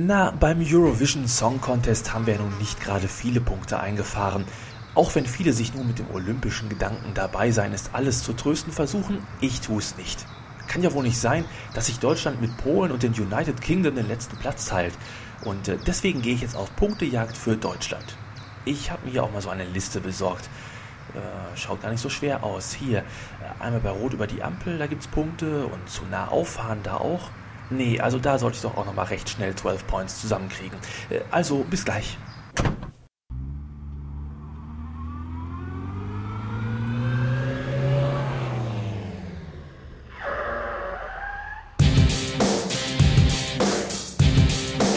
Na, beim Eurovision Song Contest haben wir ja nun nicht gerade viele Punkte eingefahren. Auch wenn viele sich nur mit dem olympischen Gedanken dabei sein ist, alles zu trösten versuchen, ich tue es nicht. Kann ja wohl nicht sein, dass sich Deutschland mit Polen und den United Kingdom den letzten Platz teilt. Und äh, deswegen gehe ich jetzt auf Punktejagd für Deutschland. Ich habe mir hier auch mal so eine Liste besorgt. Äh, schaut gar nicht so schwer aus. Hier, äh, einmal bei Rot über die Ampel, da gibt es Punkte und zu nah auffahren da auch. Nee, also da sollte ich doch auch nochmal recht schnell 12 Points zusammenkriegen. Äh, also bis gleich.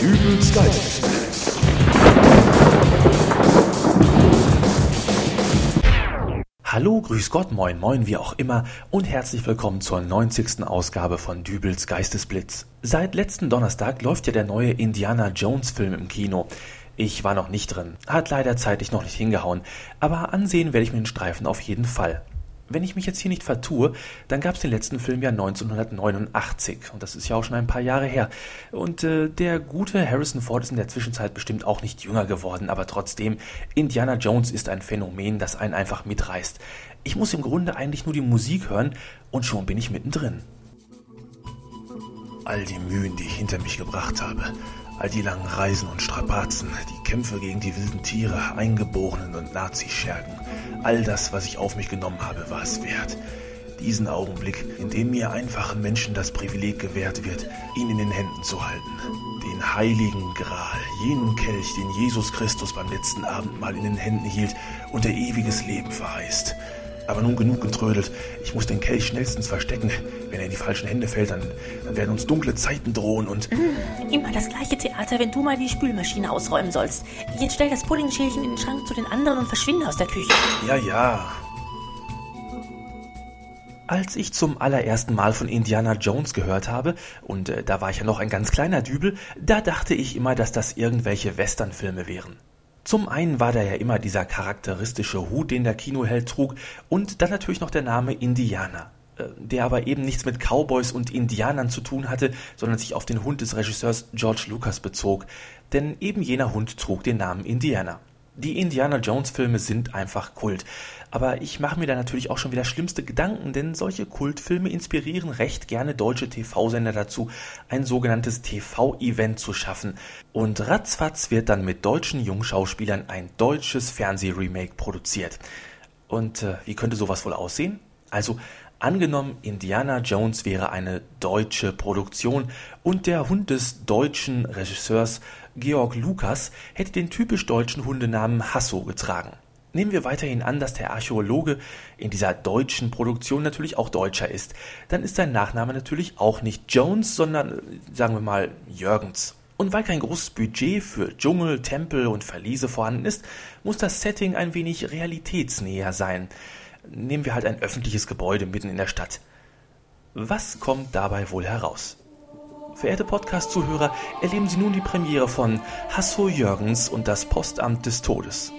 Dübels Geistesblitz. Grüß Gott, moin, moin, wie auch immer und herzlich willkommen zur 90. Ausgabe von Dübels Geistesblitz. Seit letzten Donnerstag läuft ja der neue Indiana Jones Film im Kino. Ich war noch nicht drin, hat leider zeitlich noch nicht hingehauen, aber ansehen werde ich mir den Streifen auf jeden Fall. Wenn ich mich jetzt hier nicht vertue, dann gab es den letzten Film ja 1989 und das ist ja auch schon ein paar Jahre her. Und äh, der gute Harrison Ford ist in der Zwischenzeit bestimmt auch nicht jünger geworden, aber trotzdem, Indiana Jones ist ein Phänomen, das einen einfach mitreißt. Ich muss im Grunde eigentlich nur die Musik hören und schon bin ich mittendrin. All die Mühen, die ich hinter mich gebracht habe, all die langen Reisen und Strapazen, die Kämpfe gegen die wilden Tiere, Eingeborenen und Nazischergen, all das, was ich auf mich genommen habe, war es wert. Diesen Augenblick, in dem mir einfachen Menschen das Privileg gewährt wird, ihn in den Händen zu halten. Den heiligen Gral, jenen Kelch, den Jesus Christus beim letzten Abendmahl in den Händen hielt und der ewiges Leben verheißt. Aber nun genug getrödelt. Ich muss den Kelch schnellstens verstecken. Wenn er in die falschen Hände fällt, dann, dann werden uns dunkle Zeiten drohen und. Immer das gleiche Theater, wenn du mal die Spülmaschine ausräumen sollst. Jetzt stell das Puddingschälchen in den Schrank zu den anderen und verschwinde aus der Küche. Ja, ja. Als ich zum allerersten Mal von Indiana Jones gehört habe, und äh, da war ich ja noch ein ganz kleiner Dübel, da dachte ich immer, dass das irgendwelche Westernfilme wären. Zum einen war da ja immer dieser charakteristische Hut, den der Kinoheld trug, und dann natürlich noch der Name Indianer, äh, der aber eben nichts mit Cowboys und Indianern zu tun hatte, sondern sich auf den Hund des Regisseurs George Lucas bezog, denn eben jener Hund trug den Namen Indiana. Die Indiana Jones Filme sind einfach Kult. Aber ich mache mir da natürlich auch schon wieder schlimmste Gedanken, denn solche Kultfilme inspirieren recht gerne deutsche TV-Sender dazu, ein sogenanntes TV-Event zu schaffen. Und ratzfatz wird dann mit deutschen Jungschauspielern ein deutsches Fernsehremake produziert. Und äh, wie könnte sowas wohl aussehen? Also Angenommen, Indiana Jones wäre eine deutsche Produktion und der Hund des deutschen Regisseurs Georg Lukas hätte den typisch deutschen Hundenamen Hasso getragen. Nehmen wir weiterhin an, dass der Archäologe in dieser deutschen Produktion natürlich auch Deutscher ist. Dann ist sein Nachname natürlich auch nicht Jones, sondern sagen wir mal Jürgens. Und weil kein großes Budget für Dschungel, Tempel und Verliese vorhanden ist, muss das Setting ein wenig realitätsnäher sein nehmen wir halt ein öffentliches Gebäude mitten in der Stadt. Was kommt dabei wohl heraus? Verehrte Podcast-Zuhörer, erleben Sie nun die Premiere von Hasso Jürgens und das Postamt des Todes.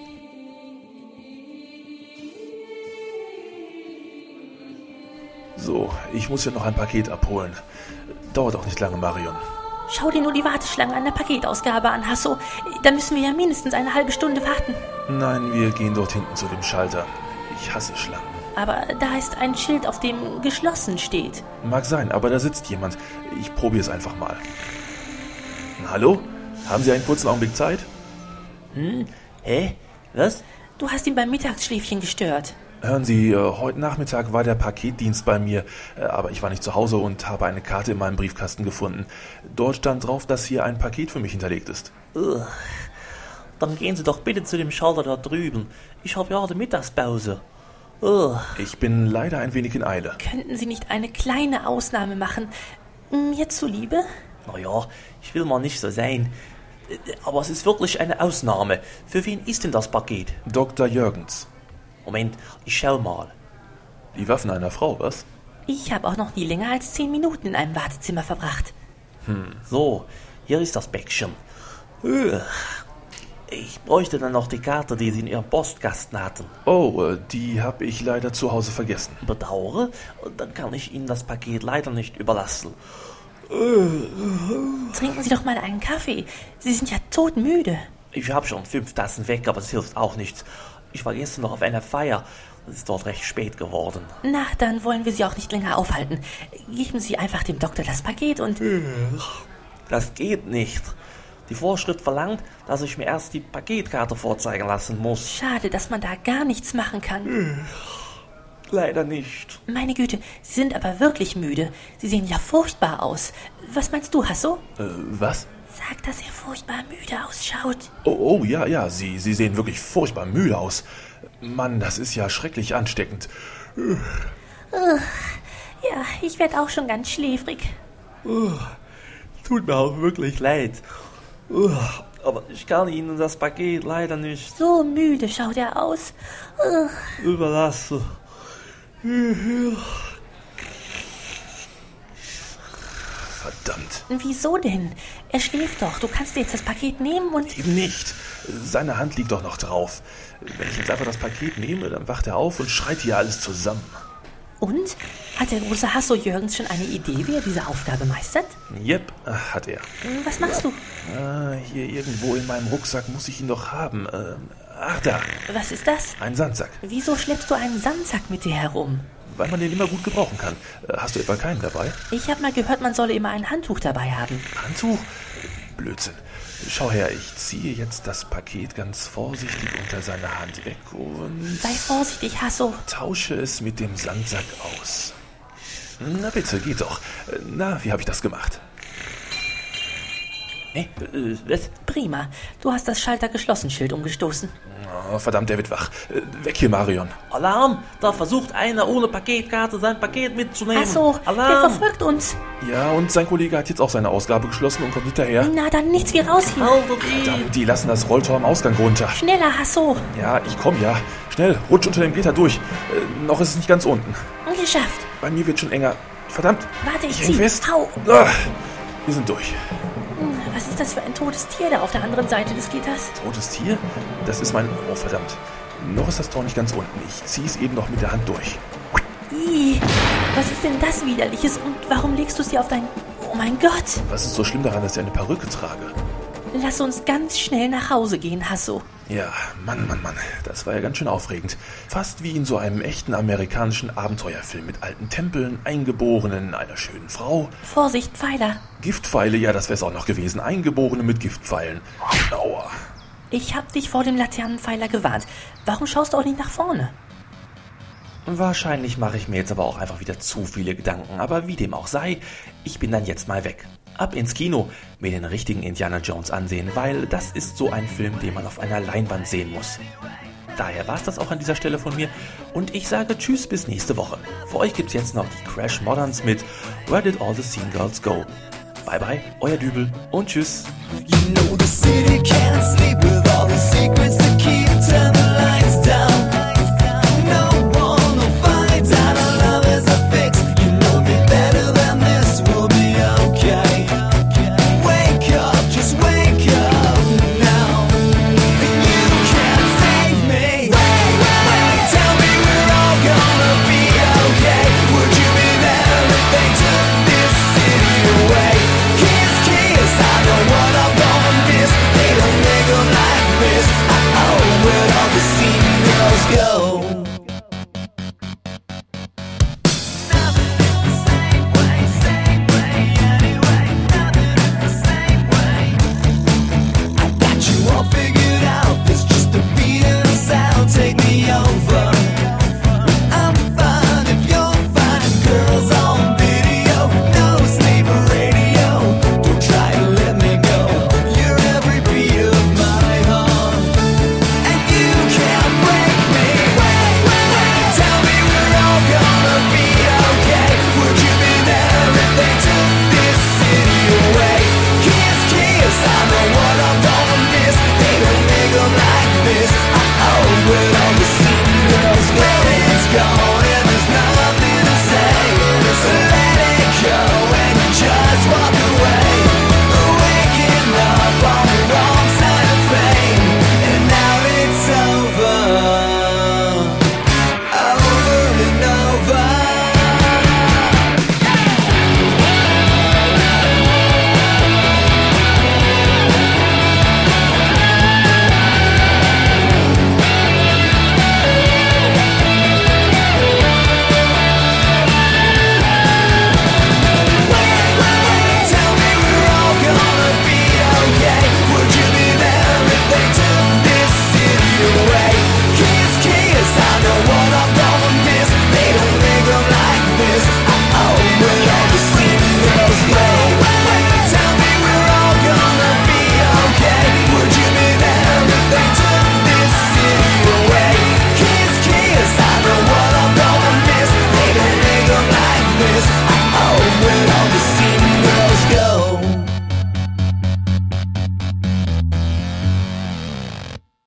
So, ich muss ja noch ein Paket abholen. Dauert auch nicht lange, Marion. Schau dir nur die Warteschlange an der Paketausgabe an, Hasso. Da müssen wir ja mindestens eine halbe Stunde warten. Nein, wir gehen dort hinten zu dem Schalter. Ich hasse Schlangen. Aber da ist ein Schild, auf dem geschlossen steht. Mag sein, aber da sitzt jemand. Ich probiere es einfach mal. Hallo? Haben Sie einen kurzen Augenblick Zeit? Hm? Hä? Was? Du hast ihn beim Mittagsschläfchen gestört. Hören Sie, äh, heute Nachmittag war der Paketdienst bei mir, äh, aber ich war nicht zu Hause und habe eine Karte in meinem Briefkasten gefunden. Dort stand drauf, dass hier ein Paket für mich hinterlegt ist. Ugh. Dann gehen Sie doch bitte zu dem Schalter da drüben. Ich habe ja die Mittagspause. Ugh. Ich bin leider ein wenig in Eile. Könnten Sie nicht eine kleine Ausnahme machen? Mir zuliebe? Naja, ich will mal nicht so sein. Aber es ist wirklich eine Ausnahme. Für wen ist denn das Paket? Dr. Jürgens. Moment, ich schau mal. Die Waffen einer Frau, was? Ich habe auch noch nie länger als zehn Minuten in einem Wartezimmer verbracht. Hm, so, hier ist das Päckchen. Ugh. Ich bräuchte dann noch die Karte, die Sie in Ihrem Postkasten hatten. Oh, äh, die habe ich leider zu Hause vergessen. Bedauere, dann kann ich Ihnen das Paket leider nicht überlassen. Trinken Sie doch mal einen Kaffee. Sie sind ja todmüde. Ich habe schon fünf Tassen weg, aber es hilft auch nichts. Ich war gestern noch auf einer Feier. Es ist dort recht spät geworden. Na, dann wollen wir Sie auch nicht länger aufhalten. Geben Sie einfach dem Doktor das Paket und... Das geht nicht. Die Vorschrift verlangt, dass ich mir erst die Paketkarte vorzeigen lassen muss. Schade, dass man da gar nichts machen kann. Leider nicht. Meine Güte, Sie sind aber wirklich müde. Sie sehen ja furchtbar aus. Was meinst du, Hasso? Äh, was? Sag, dass er furchtbar müde ausschaut. Oh, oh ja, ja, Sie, Sie sehen wirklich furchtbar müde aus. Mann, das ist ja schrecklich ansteckend. Ja, ich werde auch schon ganz schläfrig. Tut mir auch wirklich leid. Aber ich kann Ihnen das Paket leider nicht So müde schaut er aus. überlassen. Verdammt. Wieso denn? Er schläft doch. Du kannst jetzt das Paket nehmen und... Eben nicht. Seine Hand liegt doch noch drauf. Wenn ich jetzt einfach das Paket nehme, dann wacht er auf und schreit hier alles zusammen. Und? Hat der große Hasso Jürgens schon eine Idee, wie er diese Aufgabe meistert? Yep, äh, hat er. Hm, Was machst du? Äh, hier irgendwo in meinem Rucksack muss ich ihn doch haben. Ähm, ach da, Was ist das? ein Sandsack. Wieso schleppst du einen Sandsack mit dir herum? Weil man den immer gut gebrauchen kann. Äh, hast du etwa keinen dabei? Ich habe mal gehört, man solle immer ein Handtuch dabei haben. Handtuch? Blödsinn. Schau her, ich ziehe jetzt das Paket ganz vorsichtig unter seine Hand weg und Sei vorsichtig, Hasso. tausche es mit dem Sandsack aus. Na bitte, geht doch. Na, wie habe ich das gemacht? Äh, äh, was? Prima. Du hast das Schalter-Geschlossen-Schild umgestoßen. Oh, verdammt, der wird wach. Äh, Weg hier, Marion. Alarm! Da versucht einer ohne Paketkarte sein Paket mitzunehmen. Hasso, der Alarm! verfolgt uns. Ja, und sein Kollege hat jetzt auch seine Ausgabe geschlossen und kommt hinterher. Na, dann nichts wie raus hier. Haltet! Verdammt, die lassen das Rolltor am Ausgang runter. Schneller, Hasso. Ja, ich komm ja. Schnell, rutsch unter dem Gitter durch. Äh, noch ist es nicht ganz unten. Geschafft. Bei mir wird schon enger. Verdammt. Warte, ich ich zieh. fest. Au. Ah, wir sind durch. Was ist das für ein totes Tier da auf der anderen Seite des Gitters? Totes Tier? Das ist mein... Oh, verdammt. Noch ist das Tor nicht ganz unten. Ich zieh's eben noch mit der Hand durch. Ih, was ist denn das Widerliches und warum legst du sie auf dein... Oh mein Gott. Was ist so schlimm daran, dass ich eine Perücke trage? Lass uns ganz schnell nach Hause gehen, Hasso. Ja, Mann, Mann, Mann. Das war ja ganz schön aufregend. Fast wie in so einem echten amerikanischen Abenteuerfilm mit alten Tempeln, Eingeborenen, einer schönen Frau. Vorsicht, Pfeiler. Giftpfeile, ja, das wär's auch noch gewesen. Eingeborene mit Giftpfeilen. Aua. Ich hab dich vor dem Laternenpfeiler gewarnt. Warum schaust du auch nicht nach vorne? Wahrscheinlich mache ich mir jetzt aber auch einfach wieder zu viele Gedanken, aber wie dem auch sei, ich bin dann jetzt mal weg. Ab ins Kino, mir den richtigen Indiana Jones ansehen, weil das ist so ein Film, den man auf einer Leinwand sehen muss. Daher war's das auch an dieser Stelle von mir und ich sage Tschüss bis nächste Woche. Für euch gibt's jetzt noch die Crash Moderns mit Where Did All the Scene Girls Go? Bye bye, euer Dübel und Tschüss. You know